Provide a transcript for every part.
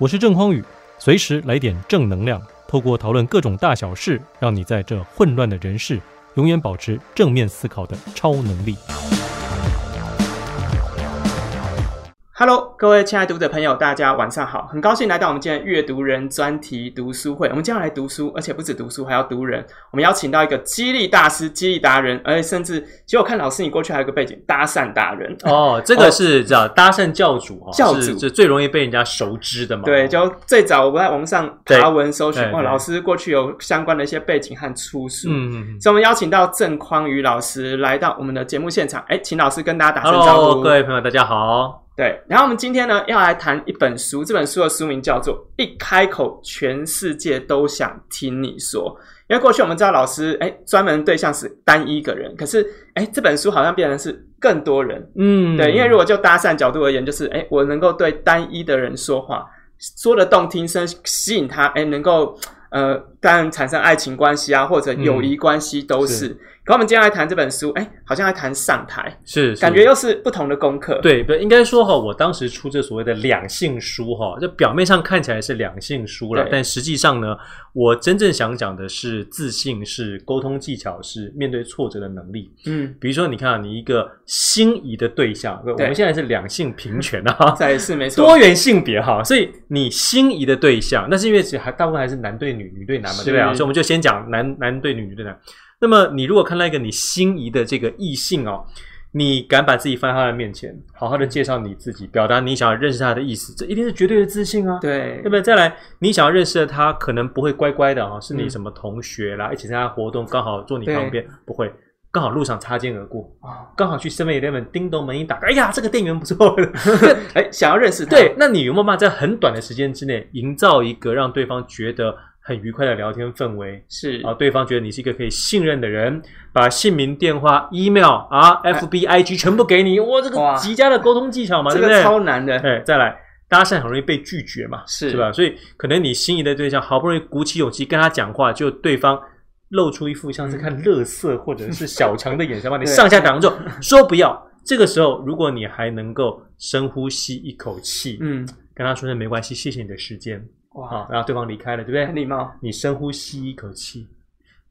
我是郑匡宇，随时来点正能量，透过讨论各种大小事，让你在这混乱的人世，永远保持正面思考的超能力。Hello，各位亲爱的读者朋友，大家晚上好！很高兴来到我们今天阅读人专题读书会。我们今天要来读书，而且不止读书，还要读人。我们邀请到一个激励大师、激励达人，而且甚至，其实我看老师你过去还有个背景，搭讪达人。哦，这个是叫搭讪教主哈，教主是最容易被人家熟知的嘛。对，就最早我在网上爬文搜寻，哇，老师过去有相关的一些背景和出书。嗯，所以我们邀请到郑匡宇老师来到我们的节目现场。哎，请老师跟大家打声招呼。Hello，各位朋友，大家好。对，然后我们今天呢要来谈一本书，这本书的书名叫做《一开口全世界都想听你说》。因为过去我们知道老师哎专门对象是单一个人，可是哎这本书好像变成是更多人。嗯，对，因为如果就搭讪角度而言，就是哎我能够对单一的人说话，说的动听声，吸引他，哎能够呃当然产生爱情关系啊，或者友谊关系都是。嗯是。可我们今天来谈这本书，哎，好像来谈上台，是，是。感觉又是不同的功课。对，不应该说哈，我当时出这所谓的两性书哈，这表面上看起来是两性书了，但实际上呢，我真正想讲的是自信，是沟通技巧，是面对挫折的能力。嗯，比如说你看啊，你一个心仪的对象，我们现在是两性平权啊，在是没错，多元性别哈，所以你心仪的对象，那是因为其实还大部分还是男对女，女对男嘛，对不对啊？所以我们就先讲男男对女，女对男。那么，你如果看到一个你心仪的这个异性哦，你敢把自己放在他的面前，好好的介绍你自己，表达你想要认识他的意思，这一定是绝对的自信啊。对，对不对？再来，你想要认识的他，可能不会乖乖的啊，是你什么同学啦，嗯、一起参加活动，刚好坐你旁边，不会，刚好路上擦肩而过，刚好去 Seven Eleven 叮咚门一打开，哎呀，这个店员不错，哎，想要认识他，对，那你有没有办法在很短的时间之内营造一个让对方觉得很愉快的聊天氛围是啊，对方觉得你是一个可以信任的人，把姓名、电话、email 啊、FB、IG 全部给你，哇，这个极佳的沟通技巧嘛，对不对？这个超难的。哎，再来搭讪很容易被拒绝嘛，是是吧？所以可能你心仪的对象好不容易鼓起勇气跟他讲话，就对方露出一副像是看乐色或者是小强的眼神，把你 上下挡住，说不要。这个时候，如果你还能够深呼吸一口气，嗯，跟他说声没关系，谢谢你的时间。哇，然后对方离开了，对不对？很礼貌。你深呼吸一口气，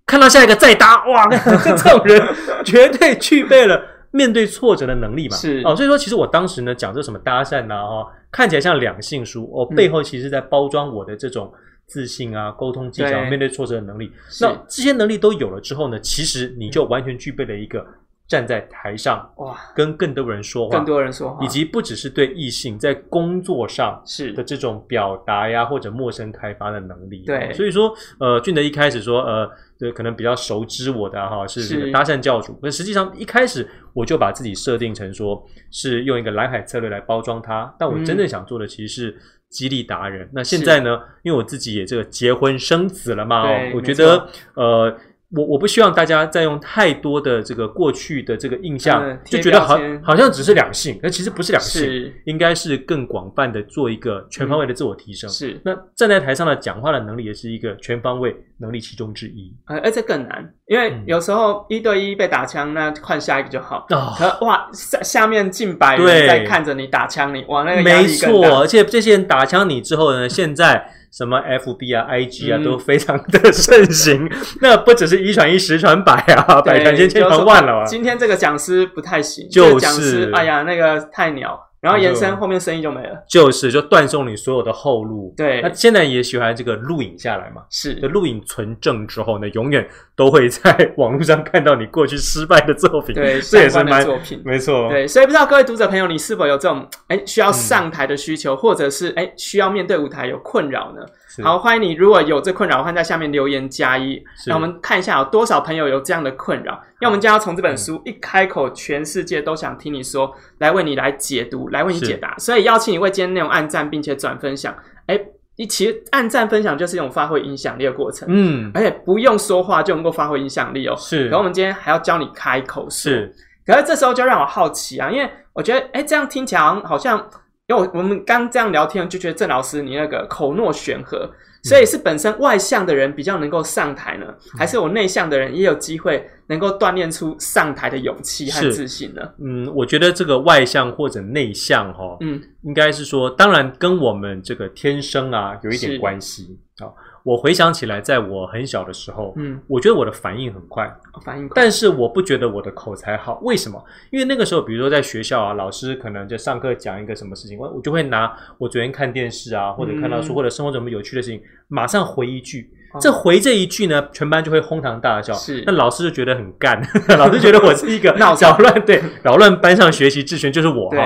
看到下一个再搭，哇，这种人绝对具备了面对挫折的能力嘛。是哦，所以说其实我当时呢讲这什么搭讪呐，哈，看起来像两性书，哦，背后其实在包装我的这种自信啊、沟通技巧、面对挫折的能力。那这些能力都有了之后呢，其实你就完全具备了一个。站在台上哇，跟更多人说话，更多人说话，以及不只是对异性在工作上是的这种表达呀，或者陌生开发的能力。对，所以说，呃，俊德一开始说，呃，对可能比较熟知我的哈，是这个搭讪教主。那实际上一开始我就把自己设定成说是用一个蓝海策略来包装它，但我真正想做的其实是激励达人。那现在呢，因为我自己也这个结婚生子了嘛，我觉得呃。我我不希望大家再用太多的这个过去的这个印象，嗯、就觉得好好像只是两性，那其实不是两性，应该是更广泛的做一个全方位的自我提升。嗯、是，那站在台上的讲话的能力也是一个全方位能力其中之一。呃，而且更难，因为有时候一对一被打枪，那换下一个就好。哦、可哇，下下面近百人在看着你打枪，你哇，那个。没错，而且这些人打枪你之后呢，现在。什么 FB 啊、IG 啊都非常的盛行，嗯、那不只是一传一、十传百啊，百传千、千传万了啊！今天这个讲师不太行，就是讲师，哎呀，那个太鸟。然后延伸后面生意就没了，就是就断送你所有的后路。对，那现在也喜欢这个录影下来嘛？是，就录影存证之后呢，永远都会在网络上看到你过去失败的作品。对，这也是蛮作品，没错。对，所以不知道各位读者朋友，你是否有这种哎需要上台的需求，嗯、或者是哎需要面对舞台有困扰呢？是好，欢迎你，如果有这困扰，欢迎在下面留言加一，那我们看一下有多少朋友有这样的困扰。那我们将要从这本书一开口，全世界都想听你说，来为你来解读，来为你解答。所以邀请你为今天内容按赞，并且转分享。哎，你其实按赞分享就是一种发挥影响力的过程。嗯，而且不用说话就能够发挥影响力哦。是。然后我们今天还要教你开口说。是。可是这时候就让我好奇啊，因为我觉得，哎，这样听起来好像，因为我们刚这样聊天就觉得郑老师你那个口若悬河。所以是本身外向的人比较能够上台呢，还是我内向的人也有机会能够锻炼出上台的勇气和自信呢？嗯，我觉得这个外向或者内向哈，嗯，应该是说，当然跟我们这个天生啊有一点关系啊。我回想起来，在我很小的时候，嗯，我觉得我的反应很快，反应快，但是我不觉得我的口才好。为什么？因为那个时候，比如说在学校啊，老师可能就上课讲一个什么事情，我我就会拿我昨天看电视啊，或者看到书，或者生活中什么有趣的事情，马上回一句。这回这一句呢，全班就会哄堂大笑。是，那老师就觉得很干，老师觉得我是一个 闹扰乱，对，扰乱班上学习秩序，就是我哈。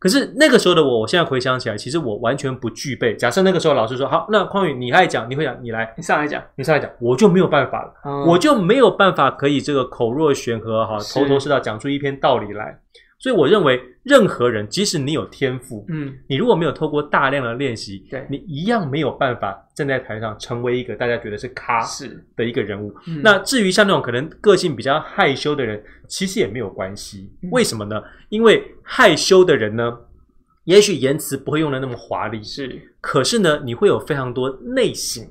可是那个时候的我，我现在回想起来，其实我完全不具备。假设那个时候老师说：“好，那匡宇你爱讲，你会讲，你来，你上来讲，你上来讲。”我就没有办法了，嗯、我就没有办法可以这个口若悬河哈，头头是道讲出一篇道理来。所以我认为，任何人，即使你有天赋，嗯，你如果没有透过大量的练习，对，你一样没有办法站在台上成为一个大家觉得是咖是的一个人物。嗯、那至于像那种可能个性比较害羞的人，其实也没有关系。嗯、为什么呢？因为害羞的人呢，也许言辞不会用的那么华丽，是，可是呢，你会有非常多内省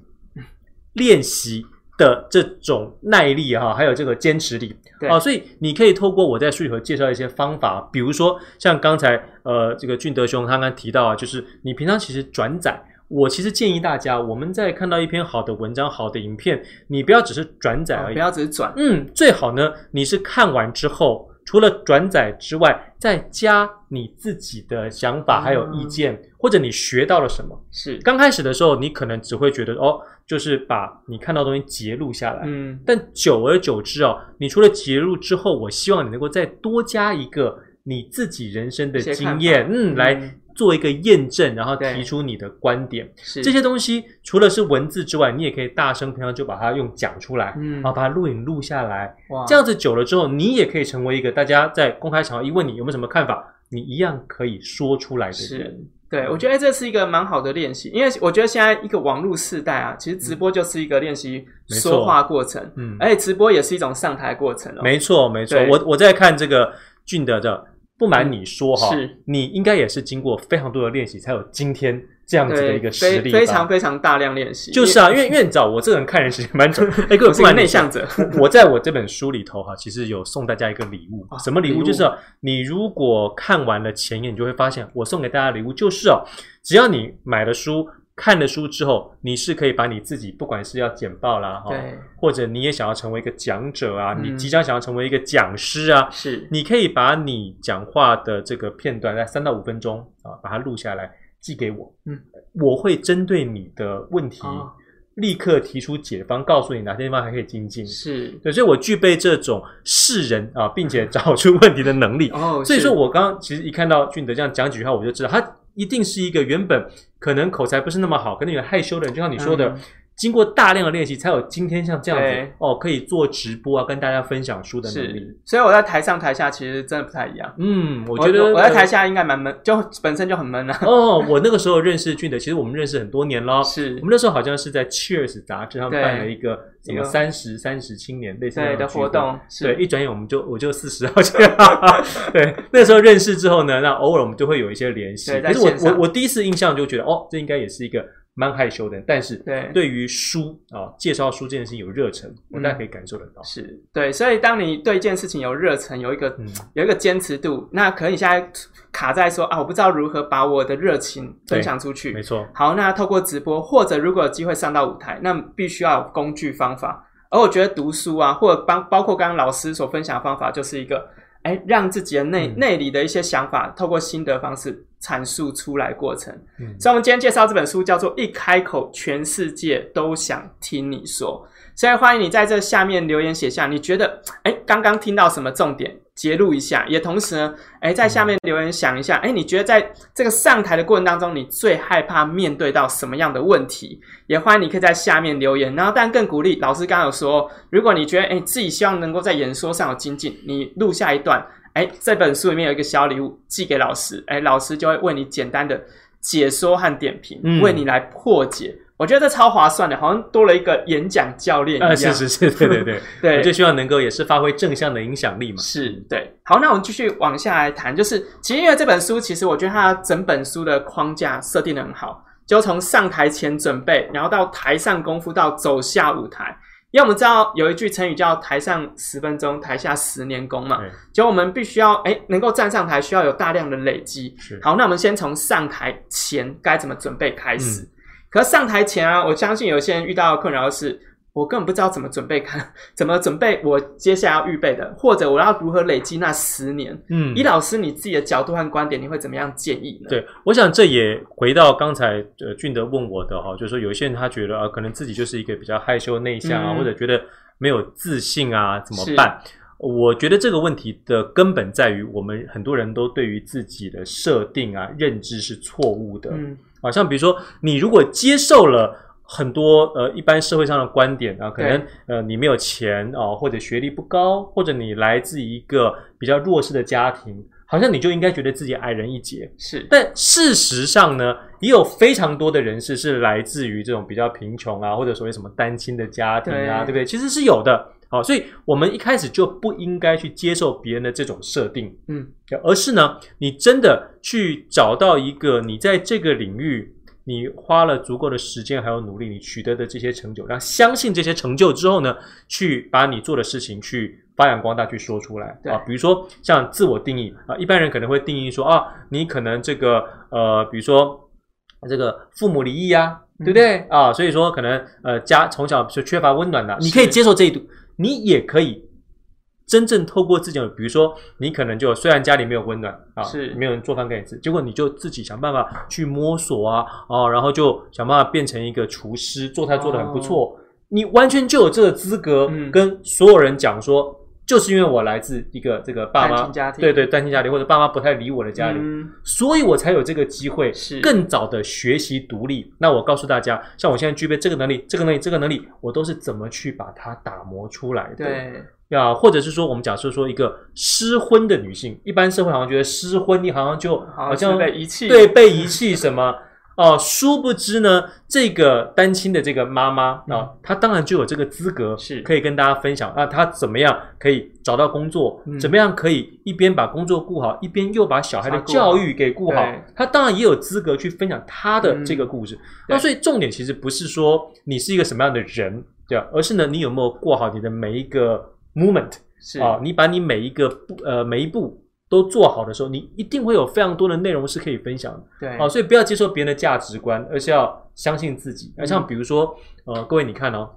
练习。的这种耐力哈，还有这个坚持力，对。啊，所以你可以透过我在书里头介绍一些方法，比如说像刚才呃这个俊德兄他刚刚提到啊，就是你平常其实转载，我其实建议大家，我们在看到一篇好的文章、好的影片，你不要只是转载而已，不要只是转，嗯，最好呢，你是看完之后。除了转载之外，再加你自己的想法还有意见，嗯、或者你学到了什么？是刚开始的时候，你可能只会觉得哦，就是把你看到的东西截录下来。嗯，但久而久之哦，你除了截录之后，我希望你能够再多加一个你自己人生的经验，嗯，来。嗯做一个验证，然后提出你的观点。是这些东西，除了是文字之外，你也可以大声平常就把它用讲出来，嗯，然后把它录影录下来。哇，这样子久了之后，你也可以成为一个大家在公开场合一问你有没有什么看法，你一样可以说出来的人。对，我觉得这是一个蛮好的练习，因为我觉得现在一个网络时代啊，其实直播就是一个练习说话过程，嗯，而且直播也是一种上台过程哦。没错，没错。我我在看这个俊德的。不瞒你说哈，是你应该也是经过非常多的练习，才有今天这样子的一个实力。非常非常大量练习。就是啊，因为 因为你知道，我这个人看人时间蛮准。哎，各位不瞒内向者，我在我这本书里头哈，其实有送大家一个礼物。什么礼物？就是你如果看完了前言，你就会发现，我送给大家的礼物就是哦，只要你买了书。看了书之后，你是可以把你自己，不管是要简报啦，哈对，或者你也想要成为一个讲者啊，嗯、你即将想要成为一个讲师啊，是，你可以把你讲话的这个片段在三到五分钟啊，把它录下来寄给我，嗯，我会针对你的问题、哦、立刻提出解方，告诉你哪些地方还可以精进，是。对，所以我具备这种识人啊，并且 找出问题的能力。哦，所以说我刚刚其实一看到俊德这样讲几句话，我就知道他。一定是一个原本可能口才不是那么好，可能有点害羞的人，就像你说的。经过大量的练习，才有今天像这样子哦，可以做直播啊，跟大家分享书的能力。所以我在台上台下其实真的不太一样。嗯，我觉得我，我在台下应该蛮闷，就本身就很闷啊。哦，我那个时候认识俊德，其实我们认识很多年了。是我们那时候好像是在 Cheers 杂志上办了一个什么三十三十青年类似的活动。对，一转眼我们就我就四十好像。对，那时候认识之后呢，那偶尔我们就会有一些联系。可是我我我第一次印象就觉得，哦，这应该也是一个。蛮害羞的，但是对对于书啊，介绍书这件事情有热忱，我大家可以感受得到。是对，所以当你对一件事情有热忱，有一个、嗯、有一个坚持度，那可能你现在卡在说啊，我不知道如何把我的热情分享出去。没错。好，那透过直播，或者如果有机会上到舞台，那必须要有工具方法。而我觉得读书啊，或者帮包括刚刚老师所分享的方法，就是一个。哎，让自己的内内里的一些想法，透过心得方式阐述出来过程。嗯，所以，我们今天介绍这本书叫做《一开口，全世界都想听你说》。所以，欢迎你在这下面留言写下，你觉得 哎，刚刚听到什么重点？揭露一下，也同时呢，诶，在下面留言想一下，诶，你觉得在这个上台的过程当中，你最害怕面对到什么样的问题？也欢迎你可以在下面留言。然后，但更鼓励老师刚刚有说，如果你觉得诶自己希望能够在演说上有精进，你录下一段，诶，这本书里面有一个小礼物寄给老师，哎，老师就会为你简单的解说和点评，嗯、为你来破解。我觉得这超划算的，好像多了一个演讲教练一样。啊，是是是，对对对，对，我就希望能够也是发挥正向的影响力嘛。是，对。好，那我们继续往下来谈，就是其实因为这本书，其实我觉得它整本书的框架设定的很好，就从上台前准备，然后到台上功夫，到走下舞台。因为我们知道有一句成语叫“台上十分钟，台下十年功”嘛，就我们必须要哎能够站上台，需要有大量的累积。好，那我们先从上台前该怎么准备开始。嗯、可上台前啊，我相信有些人遇到的困扰的是。我根本不知道怎么准备看，怎么准备我接下来要预备的，或者我要如何累积那十年。嗯，以老师你自己的角度和观点，你会怎么样建议呢？对，我想这也回到刚才呃俊德问我的哈，就是说有一些人他觉得啊，可能自己就是一个比较害羞内向啊，嗯、或者觉得没有自信啊，怎么办？我觉得这个问题的根本在于我们很多人都对于自己的设定啊认知是错误的。嗯，好像比如说你如果接受了。很多呃，一般社会上的观点啊，可能呃，你没有钱哦，或者学历不高，或者你来自一个比较弱势的家庭，好像你就应该觉得自己矮人一截。是，但事实上呢，也有非常多的人士是来自于这种比较贫穷啊，或者所谓什么单亲的家庭啊，对，对不对？其实是有的。好，所以我们一开始就不应该去接受别人的这种设定，嗯，而是呢，你真的去找到一个你在这个领域。你花了足够的时间还有努力，你取得的这些成就，然后相信这些成就之后呢，去把你做的事情去发扬光大，去说出来啊。比如说像自我定义啊，一般人可能会定义说啊，你可能这个呃，比如说这个父母离异啊，对不对啊？所以说可能呃家从小就缺乏温暖的，你可以接受这一度，你也可以。真正透过自己，比如说你可能就虽然家里没有温暖啊，是。没有人做饭给你吃，结果你就自己想办法去摸索啊，哦，然后就想办法变成一个厨师，做菜做的很不错，哦、你完全就有这个资格跟所有人讲说，嗯、就是因为我来自一个这个爸妈家庭，对对单亲家庭或者爸妈不太理我的家里，嗯、所以我才有这个机会更早的学习独立。那我告诉大家，像我现在具备这个能力、这个能力、这个能力，我都是怎么去把它打磨出来的。对。呀，或者是说，我们假设说一个失婚的女性，一般社会好像觉得失婚，你好像就好像被遗弃，对，被遗弃什么哦？殊不知呢，这个单亲的这个妈妈啊，嗯、她当然就有这个资格，是可以跟大家分享啊，她怎么样可以找到工作，嗯、怎么样可以一边把工作顾好，一边又把小孩的教育给顾好，她当然也有资格去分享她的这个故事。嗯、那所以重点其实不是说你是一个什么样的人，对吧？而是呢，你有没有过好你的每一个。Movement 是啊，你把你每一个步呃每一步都做好的时候，你一定会有非常多的内容是可以分享的。对啊，所以不要接受别人的价值观，而是要相信自己。那、嗯、像比如说呃，各位你看哦，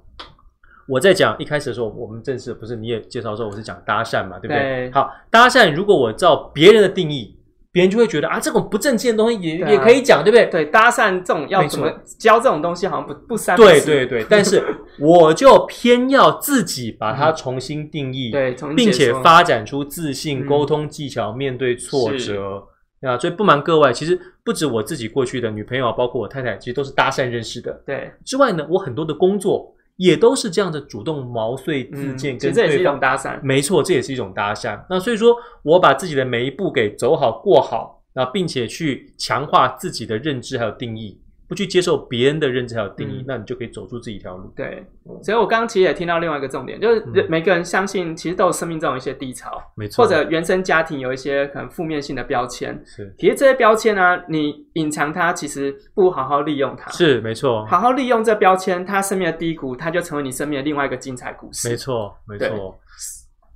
我在讲一开始的时候，我们正式不是你也介绍说我是讲搭讪嘛，对不对？对好，搭讪如果我照别人的定义。别人就会觉得啊，这种不正经的东西也、啊、也可以讲，对不对？对，搭讪这种要怎么教这种东西，好像不不三不。对对对，但是我就偏要自己把它重新定义，对，并且发展出自信、沟通技巧，面对挫折。啊，所以不瞒各位，其实不止我自己过去的女朋友，包括我太太，其实都是搭讪认识的。对，之外呢，我很多的工作。也都是这样的主动毛遂自荐，跟对方、嗯、这也是一种搭讪。没错，这也是一种搭讪。那所以说，我把自己的每一步给走好、过好，那并且去强化自己的认知还有定义。不去接受别人的认知还有定义，嗯、那你就可以走出自己一条路。对，所以我刚刚其实也听到另外一个重点，就是每个人相信其实都有生命中有一些低潮，没错、嗯，或者原生家庭有一些可能负面性的标签。是，其实这些标签呢、啊，你隐藏它，其实不好好利用它。是，没错，好好利用这标签，它生命的低谷，它就成为你生命的另外一个精彩故事。没错，没错。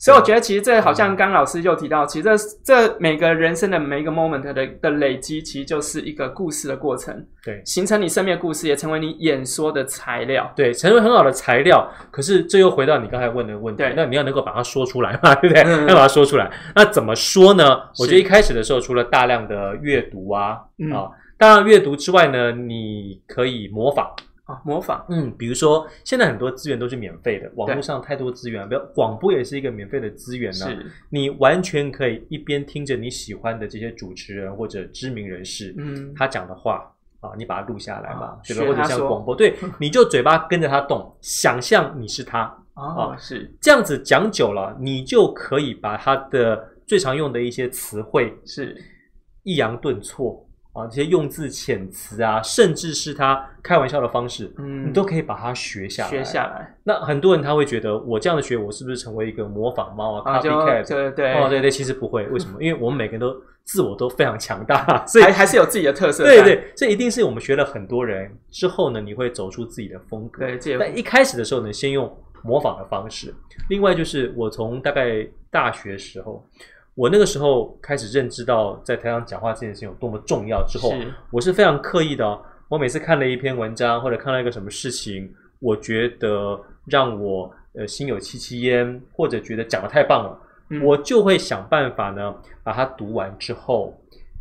所以我觉得，其实这好像刚老师就提到，其实这这每个人生的每一个 moment 的的累积，其实就是一个故事的过程。对，形成你生命的故事，也成为你演说的材料。对，成为很好的材料。可是这又回到你刚才问的问题，对那你要能够把它说出来嘛，对不对？嗯、要把它说出来。那怎么说呢？我觉得一开始的时候，除了大量的阅读啊，嗯、啊，当然阅读之外呢，你可以模仿。啊，模仿，嗯，比如说现在很多资源都是免费的，网络上太多资源，比如广播也是一个免费的资源呢。是，你完全可以一边听着你喜欢的这些主持人或者知名人士，嗯，他讲的话啊，你把它录下来嘛，对吧？或者像广播，对，你就嘴巴跟着他动，想象你是他啊，是。这样子讲久了，你就可以把他的最常用的一些词汇是。抑扬顿挫。啊，这些用字遣词啊，甚至是他开玩笑的方式，嗯，你都可以把它学下来。学下来。那很多人他会觉得，我这样的学，我是不是成为一个模仿猫啊？Copycat？对对哦，对对，其实不会。为什么？因为我们每个人都自我都非常强大，所以还还是有自己的特色。对对，这一定是我们学了很多人之后呢，你会走出自己的风格。对，但一开始的时候呢，先用模仿的方式。另外就是我从大概大学时候。我那个时候开始认知到在台上讲话这件事情有多么重要之后，是我是非常刻意的哦。我每次看了一篇文章或者看到一个什么事情，我觉得让我呃心有戚戚焉，或者觉得讲的太棒了，嗯、我就会想办法呢把它读完之后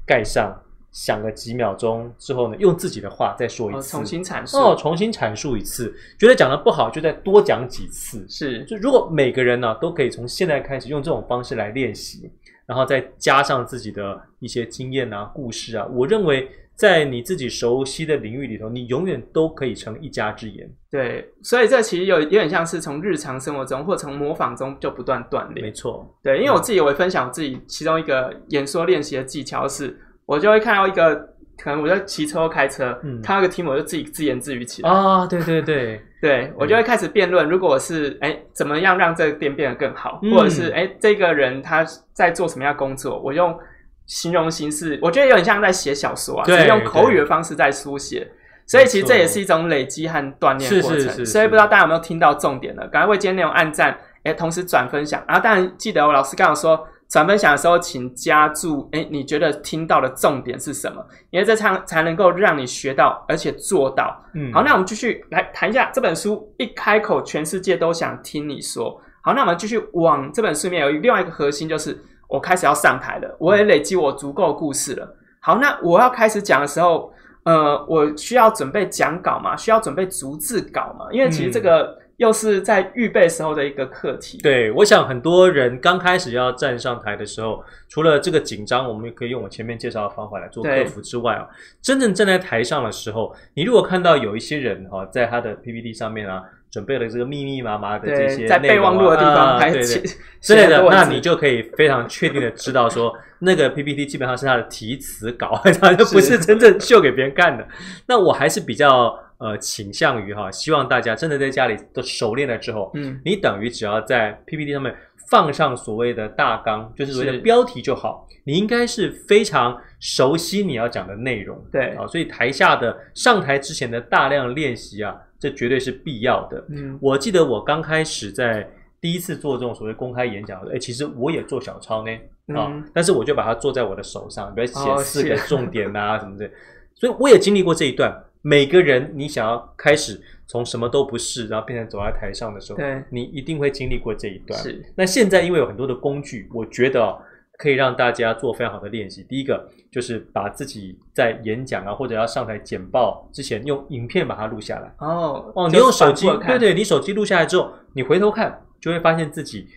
盖上，想个几秒钟之后呢，用自己的话再说一次，哦、重新阐述哦，重新阐述一次，觉得讲的不好就再多讲几次。是，就如果每个人呢都可以从现在开始用这种方式来练习。然后再加上自己的一些经验啊、故事啊，我认为在你自己熟悉的领域里头，你永远都可以成一家之言。对，所以这其实有有点像是从日常生活中或从模仿中就不断锻炼。没错，对，因为我自己也会分享我自己其中一个演说练习的技巧是，我就会看到一个。可能我在骑车或开车，嗯，看到一个题目我就自己自言自语起来啊、哦，对对对，对 我就会开始辩论。如果我是哎，怎么样让这个店变得更好，嗯、或者是哎，这个人他在做什么样的工作，我用形容形式，我觉得有点像在写小说啊，对，用口语的方式在书写。所以其实这也是一种累积和锻炼过程。是是是是，所以不知道大家有没有听到重点呢？赶快为今天内容按赞，哎，同时转分享。然后当然记得我老师刚刚说。转分享的时候，请加注，诶，你觉得听到的重点是什么？因为这才才能够让你学到，而且做到。嗯，好，那我们继续来谈一下这本书。一开口，全世界都想听你说。好，那我们继续往这本书里面有另外一个核心，就是我开始要上台了，我也累积我足够故事了。好，那我要开始讲的时候，呃，我需要准备讲稿嘛？需要准备逐字稿嘛？因为其实这个。嗯又是在预备时候的一个课题。对，我想很多人刚开始要站上台的时候，除了这个紧张，我们也可以用我前面介绍的方法来做克服之外啊，真正站在台上的时候，你如果看到有一些人哈，在他的 PPT 上面啊，准备了这个密密麻麻的这些、啊、在备忘录的地方，对对之类的，那你就可以非常确定的知道说，那个 PPT 基本上是他的题词稿，他就不是真正秀给别人看的。那我还是比较。呃，倾向于哈，希望大家真的在家里都熟练了之后，嗯，你等于只要在 PPT 上面放上所谓的大纲，就是所谓的标题就好。你应该是非常熟悉你要讲的内容，对啊，所以台下的上台之前的大量练习啊，这绝对是必要的。嗯，我记得我刚开始在第一次做这种所谓公开演讲，哎，其实我也做小抄呢，啊，嗯，但是我就把它做在我的手上，比如写四个重点啊什么的，所以我也经历过这一段。每个人，你想要开始从什么都不是，然后变成走在台上的时候，对，你一定会经历过这一段。是。那现在因为有很多的工具，我觉得可以让大家做非常好的练习。第一个就是把自己在演讲啊，或者要上台简报之前，用影片把它录下来。哦哦，你用手机，对对，你手机录下来之后，你回头看，就会发现自己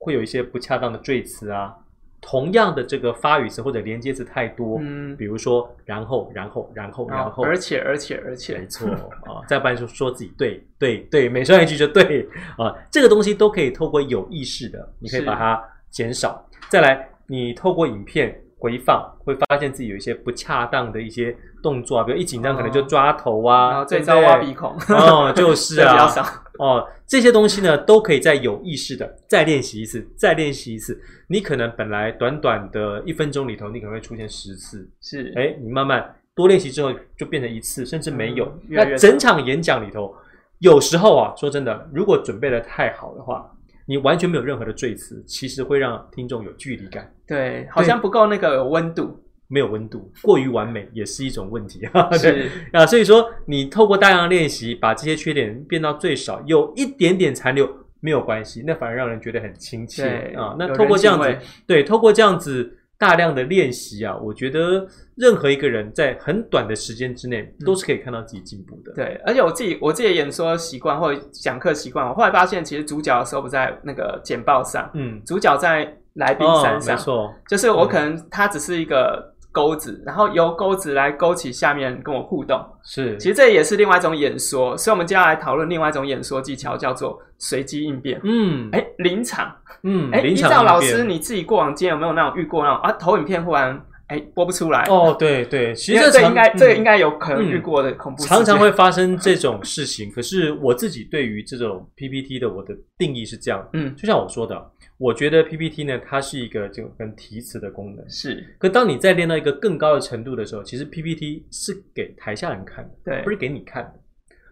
会有一些不恰当的赘词啊。同样的这个发语词或者连接词太多，嗯，比如说然后然后然后然后，而且而且而且，没错啊，再不然就说自己对对对，每说一句就对啊，这个东西都可以透过有意识的，你可以把它减少。再来，你透过影片回放，会发现自己有一些不恰当的一些动作啊，比如一紧张可能就抓头啊，最糟挖鼻孔，哦，就是啊，哦，这些东西呢都可以再有意识的再练习一次，再练习一次。你可能本来短短的一分钟里头，你可能会出现十次，是，哎，你慢慢多练习之后，就变成一次，甚至没有。嗯、越越那整场演讲里头，有时候啊，说真的，如果准备的太好的话，你完全没有任何的赘词，其实会让听众有距离感。对，好像不够那个有温度，没有温度，过于完美也是一种问题啊。是啊，所以说你透过大量练习，把这些缺点变到最少，有一点点残留。没有关系，那反而让人觉得很亲切啊。那透过这样子，对，透过这样子大量的练习啊，我觉得任何一个人在很短的时间之内都是可以看到自己进步的。嗯、对，而且我自己我自己的演说习惯或者讲课习惯，我后来发现，其实主角的时候不在那个简报上，嗯，主角在来宾山上，哦、没错，就是我可能他只是一个。钩子，然后由钩子来勾起下面跟我互动，是，其实这也是另外一种演说，所以我们接下来讨论另外一种演说技巧，叫做随机应变。嗯，哎，临场，嗯，哎，依照老师你自己过往经验有没有那种遇过那种啊，投影片忽然哎，播不出来哦，对对，其实这应该这个应该有可能遇过的恐怖，常常会发生这种事情。可是我自己对于这种 PPT 的我的定义是这样，嗯，就像我说的，我觉得 PPT 呢，它是一个这种跟提词的功能，是。可当你在练到一个更高的程度的时候，其实 PPT 是给台下人看的，对，不是给你看的。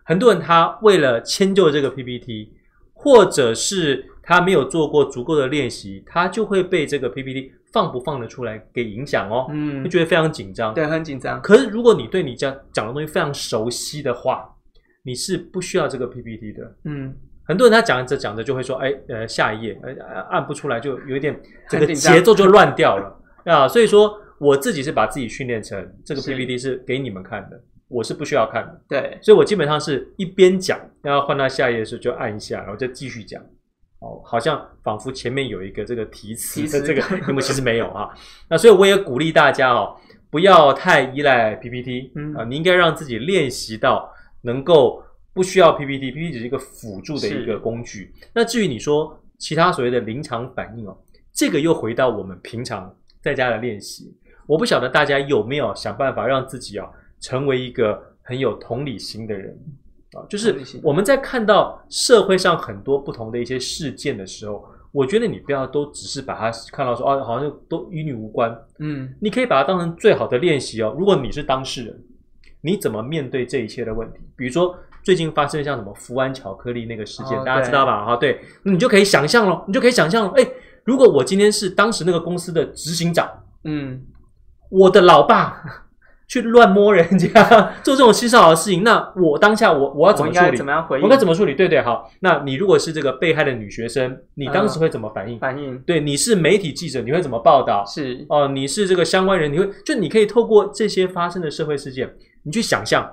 很多人他为了迁就这个 PPT，或者是他没有做过足够的练习，他就会被这个 PPT。放不放得出来给影响哦，嗯，会觉得非常紧张，对，很紧张。可是如果你对你讲讲的东西非常熟悉的话，你是不需要这个 PPT 的，嗯。很多人他讲着讲着就会说，哎，呃，下一页，呃，按不出来，就有一点 这个节奏就乱掉了啊。所以说，我自己是把自己训练成这个 PPT 是给你们看的，我是不需要看的，对。所以我基本上是一边讲，然后换到下一页的时候就按一下，然后再继续讲。哦，好像仿佛前面有一个这个提词的这个，因为其实没有啊。那所以我也鼓励大家哦，不要太依赖 PPT，嗯啊，你应该让自己练习到能够不需要 PPT，PPT 只是一个辅助的一个工具。那至于你说其他所谓的临场反应哦，这个又回到我们平常在家的练习。我不晓得大家有没有想办法让自己啊成为一个很有同理心的人。啊，就是我们在看到社会上很多不同的一些事件的时候，我觉得你不要都只是把它看到说啊，好像都与你无关。嗯，你可以把它当成最好的练习哦。如果你是当事人，你怎么面对这一切的问题？比如说最近发生像什么福安巧克力那个事件，大家知道吧？哈，对，你就可以想象了，你就可以想象了。哎，如果我今天是当时那个公司的执行长，嗯，我的老爸。去乱摸人家，做这种性骚扰的事情，那我当下我我要怎么处理？怎么样回应？我该怎么处理？对对，好。那你如果是这个被害的女学生，你当时会怎么反应？反应？对，你是媒体记者，你会怎么报道？是哦，你是这个相关人，你会就你可以透过这些发生的社会事件，你去想象，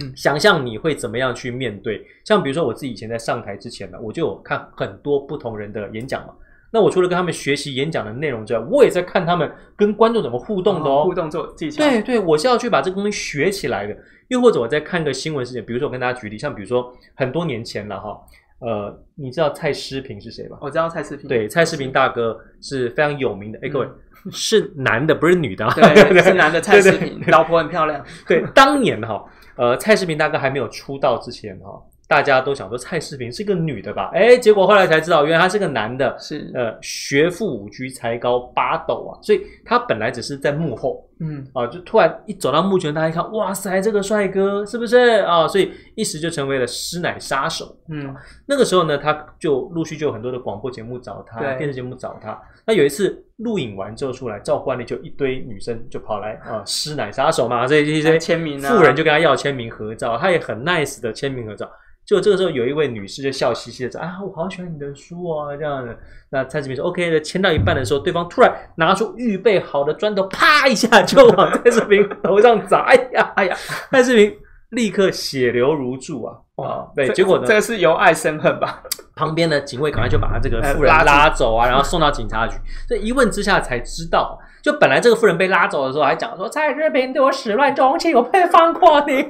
嗯，想象你会怎么样去面对？像比如说我自己以前在上台之前呢，我就有看很多不同人的演讲嘛。那我除了跟他们学习演讲的内容之外，我也在看他们跟观众怎么互动的哦。互动做技巧。对对，我是要去把这个东西学起来的。又或者我在看个新闻事件，比如说我跟大家举例，像比如说很多年前了哈，呃，你知道蔡诗平是谁吧？我知道蔡诗平。对，蔡诗平大哥是非常有名的。哎，各位 是男的，不是女的。对，是男的。蔡诗萍老婆很漂亮。对，当年哈，呃，蔡诗平大哥还没有出道之前哈。大家都想说蔡世平是个女的吧？哎，结果后来才知道，原来他是个男的。是呃，学富五车，才高八斗啊！所以他本来只是在幕后，嗯啊，就突然一走到幕前，大家一看，哇塞，这个帅哥是不是啊？所以一时就成为了师奶杀手。嗯，那个时候呢，他就陆续就有很多的广播节目找他，对电视节目找他。那有一次录影完之后出来，照惯例就一堆女生就跑来啊，师奶杀手嘛，所以这些签名，富人就跟他要签名合照，他也很 nice 的签名合照。就这个时候，有一位女士就笑嘻嘻的说：“啊，我好喜欢你的书哦，这样的。”那蔡志明说：“OK 的。”签到一半的时候，对方突然拿出预备好的砖头，啪一下就往蔡志明头上砸。哎呀，哎呀！蔡志明立刻血流如注啊！啊，对，结果呢？这个是由爱生恨吧？旁边的警卫赶快就把他这个妇人拉走啊，然后送到警察局。这一问之下才知道，就本来这个妇人被拉走的时候还讲说：“蔡志平对我始乱终弃，我不会放过你。”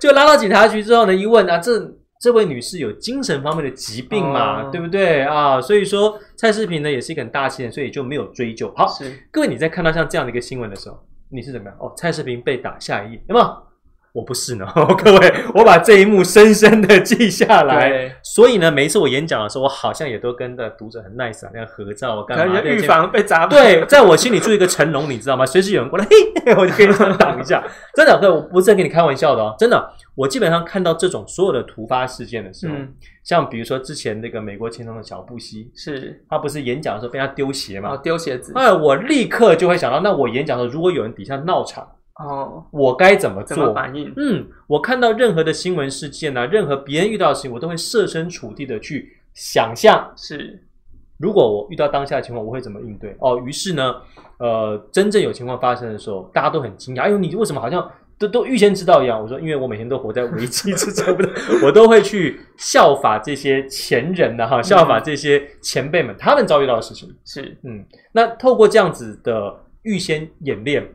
就拉到警察局之后呢，一问啊，这这位女士有精神方面的疾病嘛，哦、对不对啊？所以说蔡世平呢也是一个很大气人，所以就没有追究。好，各位你在看到像这样的一个新闻的时候，你是怎么样？哦，蔡世平被打，下一页有没有？我不是呢，各位，我把这一幕深深的记下来。所以呢，每一次我演讲的时候，我好像也都跟的读者很 nice 啊，那样合照，我干嘛？预防被砸。对，在我心里住一个成龙，你知道吗？随时有人过来，嘿，我就给你挡一下。真的，对，我不是在跟你开玩笑的哦，真的。我基本上看到这种所有的突发事件的时候，嗯、像比如说之前那个美国前总统小布希，是他不是演讲的时候被他丢鞋嘛？丢鞋子。哎，我立刻就会想到，那我演讲的时候，如果有人底下闹场。哦，我该怎么做？怎么反应？嗯，我看到任何的新闻事件啊，任何别人遇到的事情，我都会设身处地的去想象，是如果我遇到当下的情况，我会怎么应对？哦，于是呢，呃，真正有情况发生的时候，大家都很惊讶，哎呦，你为什么好像都都预先知道一样？我说，因为我每天都活在危机之中，我都会去效法这些前人的哈，效法这些前辈们他们遭遇到的事情。是，嗯，那透过这样子的预先演练。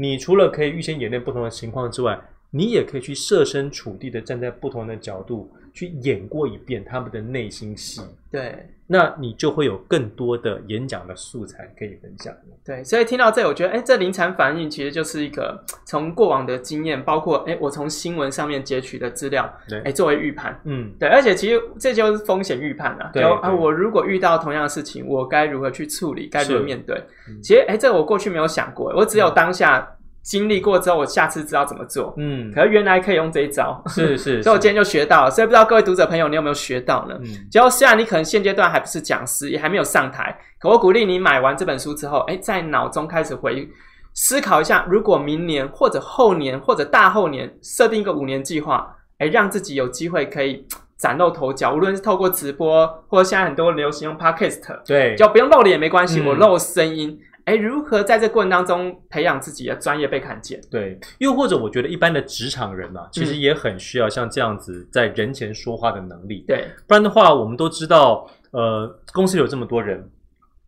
你除了可以预先演练不同的情况之外，你也可以去设身处地的站在不同的角度去演过一遍他们的内心戏。对。那你就会有更多的演讲的素材可以分享。对，所以听到这，我觉得，哎，这临场反应其实就是一个从过往的经验，包括哎，我从新闻上面截取的资料，对，哎，作为预判，嗯，对，而且其实这就是风险预判啊。对啊，我如果遇到同样的事情，我该如何去处理？该如何面对？嗯、其实，哎，这个我过去没有想过，我只有当下。嗯经历过之后，我下次知道怎么做。嗯，可是原来可以用这一招，是 是，所以我今天就学到了。所以不知道各位读者朋友，你有没有学到呢？嗯，结果虽然你可能现阶段还不是讲师，也还没有上台，可我鼓励你买完这本书之后，哎，在脑中开始回思考一下，如果明年或者后年或者大后年设定一个五年计划，哎，让自己有机会可以 崭露头角，无论是透过直播，或者现在很多流行用 Podcast，对，就不用露脸也没关系，嗯、我露声音。哎，如何在这过程当中培养自己的专业被看见？对，又或者我觉得一般的职场人啊，其实也很需要像这样子在人前说话的能力。对，不然的话，我们都知道，呃，公司有这么多人，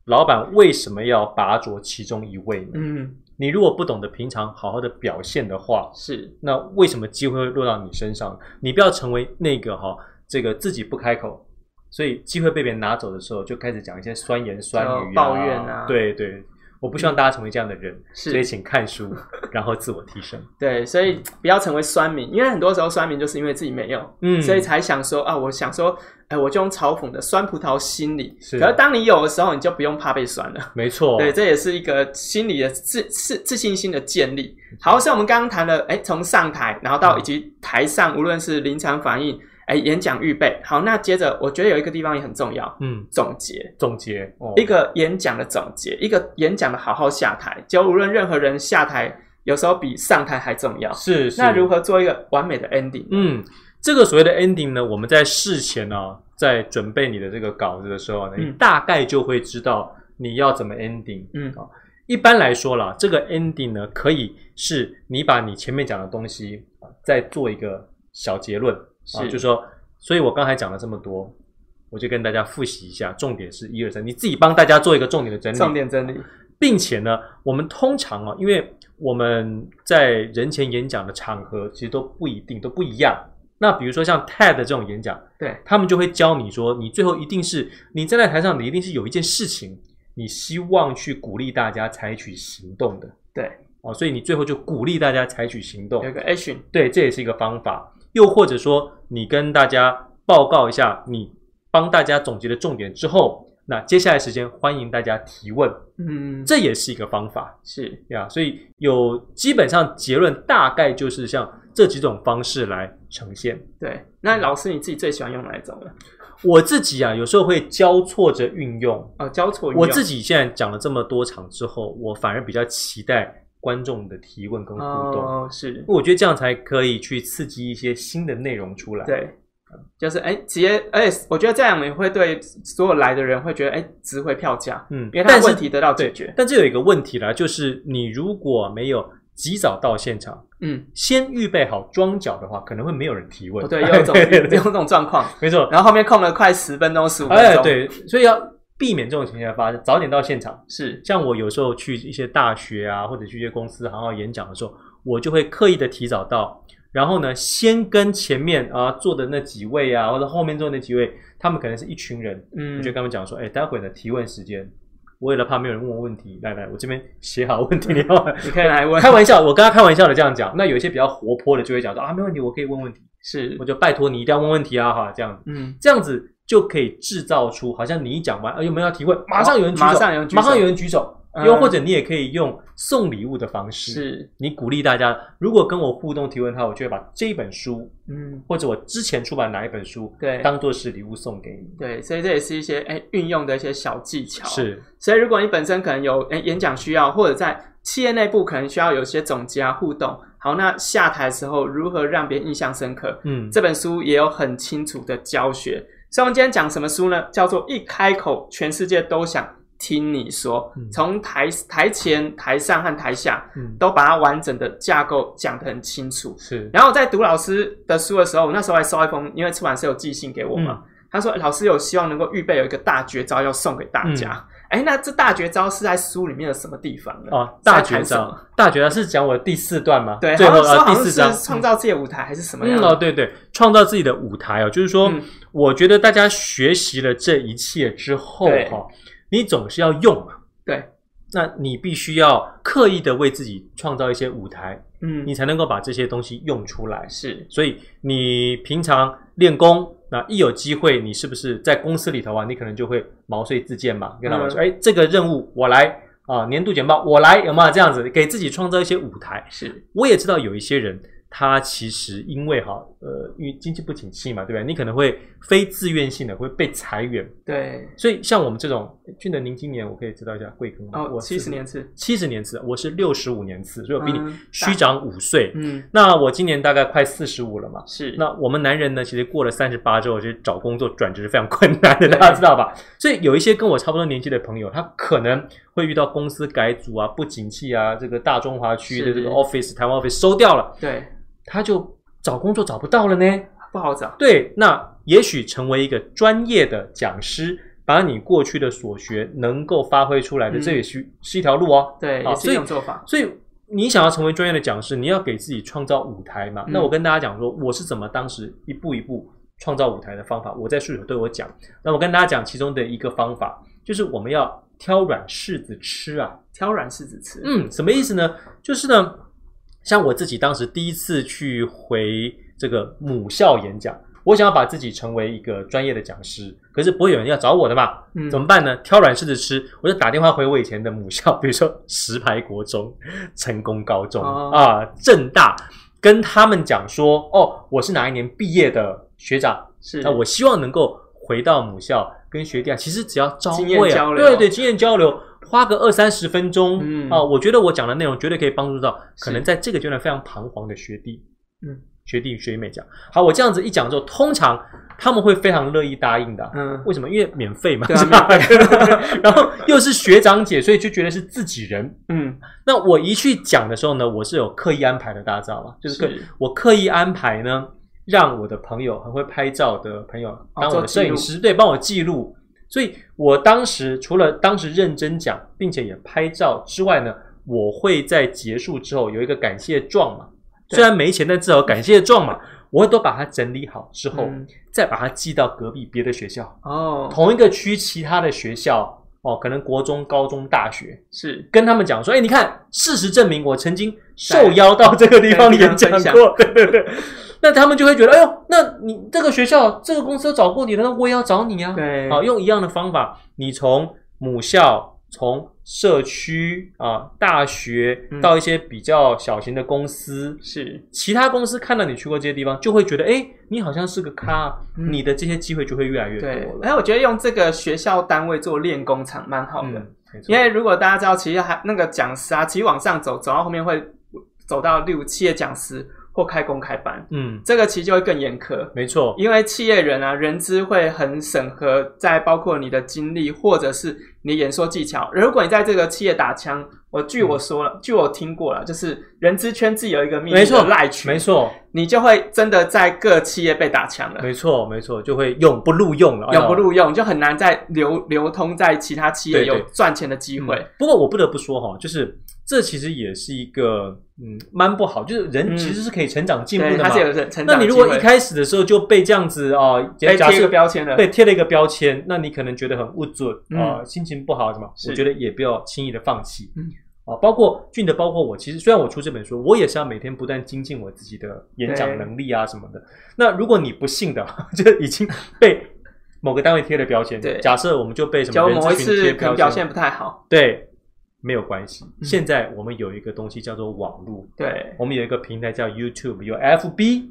老板为什么要拔擢其中一位呢？嗯，你如果不懂得平常好好的表现的话，是，那为什么机会会落到你身上？你不要成为那个哈，这个自己不开口，所以机会被别人拿走的时候，就开始讲一些酸言酸语啊，抱怨啊，对对。我不希望大家成为这样的人，是所以请看书，然后自我提升。对，所以不要成为酸民，因为很多时候酸民就是因为自己没有，嗯，所以才想说啊，我想说，哎，我就用嘲讽的酸葡萄心理。是，可是当你有的时候，你就不用怕被酸了。没错，对，这也是一个心理的自自自信心的建立。好，所以我们刚刚谈了，哎，从上台，然后到以及台上，无论是临场反应。哎，演讲预备好，那接着我觉得有一个地方也很重要，嗯，总结，总结，哦，一个演讲的总结，一个演讲的好好下台，就无论任何人下台，有时候比上台还重要。是，是，那如何做一个完美的 ending？嗯，这个所谓的 ending 呢，我们在事前呢，在准备你的这个稿子的时候呢，嗯，你大概就会知道你要怎么 ending。嗯，啊，一般来说啦，这个 ending 呢，可以是你把你前面讲的东西再做一个小结论。是，啊，就是说，所以我刚才讲了这么多，我就跟大家复习一下，重点是一二三，你自己帮大家做一个重点的整理，重点整理，并且呢，我们通常啊，因为我们在人前演讲的场合其实都不一定都不一样。那比如说像 TED 这种演讲，对，他们就会教你说，你最后一定是你站在台上，你一定是有一件事情，你希望去鼓励大家采取行动的，对，哦，所以你最后就鼓励大家采取行动，有个 action，对，这也是一个方法。又或者说，你跟大家报告一下，你帮大家总结的重点之后，那接下来时间欢迎大家提问，嗯，这也是一个方法，是呀，所以有基本上结论大概就是像这几种方式来呈现。对，那老师你自己最喜欢用哪一种呢？我自己啊，有时候会交错着运用哦，交错运用。我自己现在讲了这么多场之后，我反而比较期待。观众的提问跟互动，哦，是，我觉得这样才可以去刺激一些新的内容出来。对，就是哎，直接哎，我觉得这样也会对所有来的人会觉得哎，值回票价。嗯，因为他问题得到解决。但，但这有一个问题啦，就是你如果没有及早到现场，嗯，先预备好装脚的话，可能会没有人提问。哦、对，有一种 有这种状况，没错。然后后面空了快十分钟、十五分钟。哎，对，所以要。避免这种情况发生，早点到现场。是，像我有时候去一些大学啊，或者去一些公司好好演讲的时候，我就会刻意的提早到，然后呢，先跟前面啊坐的那几位啊，或者后面坐的那几位，他们可能是一群人，嗯，我就跟他们讲说，哎，待会的提问时间，为了怕没有人问我问题，来来，我这边写好问题，你好，你可以来问。开玩笑，我刚刚开玩笑的这样讲，那有一些比较活泼的就会讲说啊，没问题，我可以问问题。是，我就拜托你一定要问问题啊，哈，这样子，嗯，这样子。就可以制造出好像你一讲完，呃，有没有要提问？马上有人举手，马上有人举手，马上有人举手。又或者你也可以用送礼物的方式，是你鼓励大家，如果跟我互动提问的话，我就会把这一本书，嗯，或者我之前出版哪一本书，对，当做是礼物送给你。对，所以这也是一些哎运用的一些小技巧。是，所以如果你本身可能有哎演讲需要，或者在企业内部可能需要有一些总结啊互动，好，那下台的时候如何让别人印象深刻？嗯，这本书也有很清楚的教学。所以我们今天讲什么书呢？叫做一开口，全世界都想听你说。从台台前、台上和台下，都把它完整的架构讲得很清楚。是。然后在读老师的书的时候，那时候还收一封，因为出版社有寄信给我嘛。他说：“老师有希望能够预备有一个大绝招要送给大家。”哎，那这大绝招是在书里面的什么地方呢？哦，大绝招，大绝招是讲我的第四段吗？对，最后呃第四章创造自己的舞台还是什么样？哦，对对，创造自己的舞台哦，就是说，我觉得大家学习了这一切之后哈，你总是要用嘛，对，那你必须要刻意的为自己创造一些舞台，嗯，你才能够把这些东西用出来。是，所以你平常练功。那一有机会，你是不是在公司里头啊？你可能就会毛遂自荐嘛，跟老板说：“哎、嗯，这个任务我来啊，年度简报我来，有没有这样子给自己创造一些舞台？”是，我也知道有一些人。他其实因为哈呃，因为经济不景气嘛，对不对？你可能会非自愿性的会被裁员。对，所以像我们这种，俊德，您今年我可以知道一下贵庚吗？哦，七十年次，七十年次，我是六十五年次，所以我比你虚长五岁。嗯，那我今年大概快四十五了嘛。是。那我们男人呢，其实过了三十八之后，其实找工作转职是非常困难的，大家知道吧？所以有一些跟我差不多年纪的朋友，他可能会遇到公司改组啊、不景气啊，这个大中华区的这个 office 台湾 office 收掉了。对。他就找工作找不到了呢，不好找。对，那也许成为一个专业的讲师，把你过去的所学能够发挥出来的，嗯、这也是是一条路哦。对，也是一种做法。所以，所以你想要成为专业的讲师，你要给自己创造舞台嘛。嗯、那我跟大家讲说，我是怎么当时一步一步创造舞台的方法。我在书里头对我讲，那我跟大家讲其中的一个方法，就是我们要挑软柿子吃啊，挑软柿子吃。嗯，什么意思呢？就是呢。像我自己当时第一次去回这个母校演讲，我想要把自己成为一个专业的讲师，可是不会有人要找我的嘛？嗯，怎么办呢？挑软柿子吃，我就打电话回我以前的母校，比如说石牌国中、成功高中、哦、啊、正大，跟他们讲说：哦，我是哪一年毕业的学长，是那我希望能够回到母校跟学弟啊，其实只要朝会啊，经验交流，对对，经验交流。花个二三十分钟，嗯啊，我觉得我讲的内容绝对可以帮助到可能在这个阶段非常彷徨的学弟，嗯，学弟学妹讲。好，我这样子一讲之后，通常他们会非常乐意答应的，嗯，为什么？因为免费嘛？然后又是学长姐，所以就觉得是自己人，嗯。那我一去讲的时候呢，我是有刻意安排的，大家知道吗？就是我刻意安排呢，让我的朋友很会拍照的朋友当我的摄影师，对，帮我记录。所以我当时除了当时认真讲，并且也拍照之外呢，我会在结束之后有一个感谢状嘛，虽然没钱，但至少感谢状嘛，我会都把它整理好之后，嗯、再把它寄到隔壁别的学校。哦，同一个区其他的学校哦，可能国中、高中、大学。是。跟他们讲说，哎，你看，事实证明我曾经受邀到这个地方演讲过，对对对。那他们就会觉得，哎呦，那你这个学校、这个公司都找过你了，那我也要找你啊。对，好，用一样的方法，你从母校、从社区啊、大学到一些比较小型的公司，是、嗯、其他公司看到你去过这些地方，就会觉得，哎，你好像是个咖，嗯、你的这些机会就会越来越多了。我觉得用这个学校单位做练功场蛮好的，嗯、因为如果大家知道，其实还那个讲师啊，其实往上走，走到后面会走到六企业讲师。或开公开班，嗯，这个其实就会更严苛，没错，因为企业人啊，人资会很审核，在包括你的经历或者是你演说技巧。如果你在这个企业打枪，我据我说了，嗯、据我听过了，就是人资圈自己有一个秘密的赖群，没错，你就会真的在各企业被打枪了，没错，没错，就会永不录用了，永不录用，就很难再流流通在其他企业有赚钱的机会。对对、嗯。不过我不得不说哈，就是。这其实也是一个嗯蛮不好，就是人其实是可以成长进步的嘛。那你如果一开始的时候就被这样子啊，被贴一个标签了，被贴了一个标签，那你可能觉得很不准啊，心情不好什么？我觉得也不要轻易的放弃。嗯，啊，包括俊的，包括我，其实虽然我出这本书，我也是要每天不断精进我自己的演讲能力啊什么的。那如果你不幸的 就已经被某个单位贴了标签，对，假设我们就被什么人资群贴标签，表现不太好，对。没有关系，现在我们有一个东西叫做网络，对，我们有一个平台叫 YouTube，有 FB，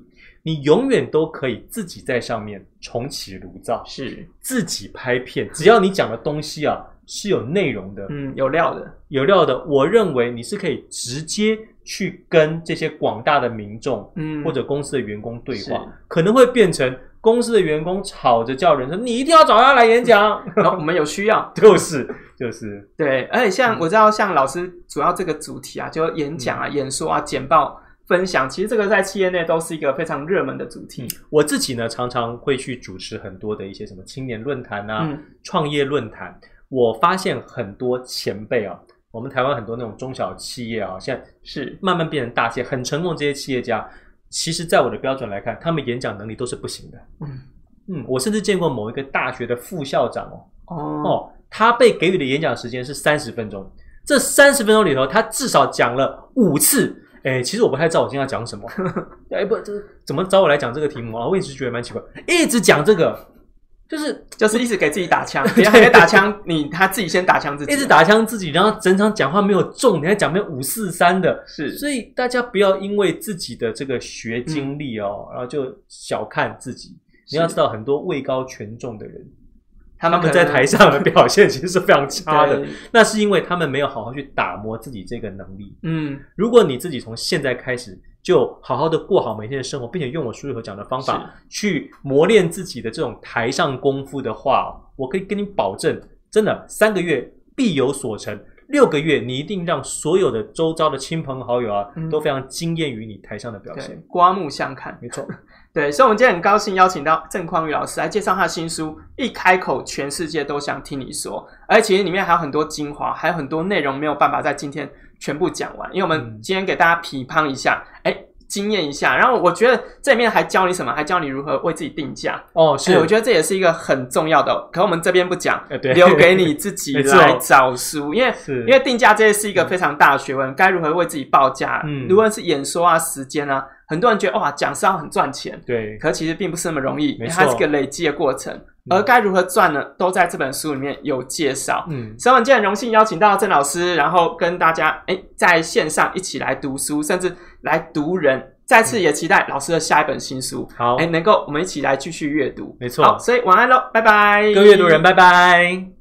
你永远都可以自己在上面重启炉灶，是。自己拍片，只要你讲的东西啊是有内容的，嗯，有料的，有料的，我认为你是可以直接去跟这些广大的民众，嗯，或者公司的员工对话，可能会变成。公司的员工吵着叫人说：“你一定要找他来演讲。” 然后我们有需要，就是就是对。而且像我知道，像老师主要这个主题啊，就演讲啊、演说啊、简报分享，其实这个在企业内都是一个非常热门的主题。我自己呢，常常会去主持很多的一些什么青年论坛啊、创业论坛。我发现很多前辈啊，我们台湾很多那种中小企业啊，现在是慢慢变成大企业，很成功这些企业家，其实在我的标准来看，他们演讲能力都是不行的。嗯嗯，我甚至见过某一个大学的副校长哦哦，哦，他被给予的演讲时间是三十分钟，这三十分钟里头，他至少讲了五次。哎，其实我不太知道我今天要讲什么。哎，不，这怎么找我来讲这个题目啊？我一直觉得蛮奇怪，一直讲这个，就是就是一直给自己打枪，别人还没打枪，你他自己先打枪自己，一直打枪自己，然后整场讲话没有重，你还讲没有五四三的，是，所以大家不要因为自己的这个学经历哦，嗯、然后就小看自己。你要知道，很多位高权重的人。他们在台上的表现其实是非常差的，那是因为他们没有好好去打磨自己这个能力。嗯，如果你自己从现在开始就好好的过好每天的生活，并且用我书里头讲的方法去磨练自己的这种台上功夫的话，我可以跟你保证，真的三个月必有所成，六个月你一定让所有的周遭的亲朋好友啊都非常惊艳于你台上的表现，刮目相看。没错。对，所以，我们今天很高兴邀请到郑匡宇老师来介绍他的新书。一开口，全世界都想听你说。而且其实里面还有很多精华，还有很多内容没有办法在今天全部讲完，因为我们今天给大家批判一下，哎，经验一下。然后我觉得这里面还教你什么？还教你如何为自己定价。哦，是，我觉得这也是一个很重要的。可我们这边不讲，留给你自 己来找书。因为因为定价这些是一个非常大的学问，该如何为自己报价？嗯，无论是演说啊，时间啊。很多人觉得哇，讲商很赚钱，对，可其实并不是那么容易，因为它是个累积的过程。而该如何赚呢？都在这本书里面有介绍。嗯，所以我们今天很荣幸邀请到郑老师，然后跟大家诶在线上一起来读书，甚至来读人。再次也期待老师的下一本新书，好，诶能够我们一起来继续阅读。没错，好，所以晚安喽，拜拜，各位阅读人，拜拜。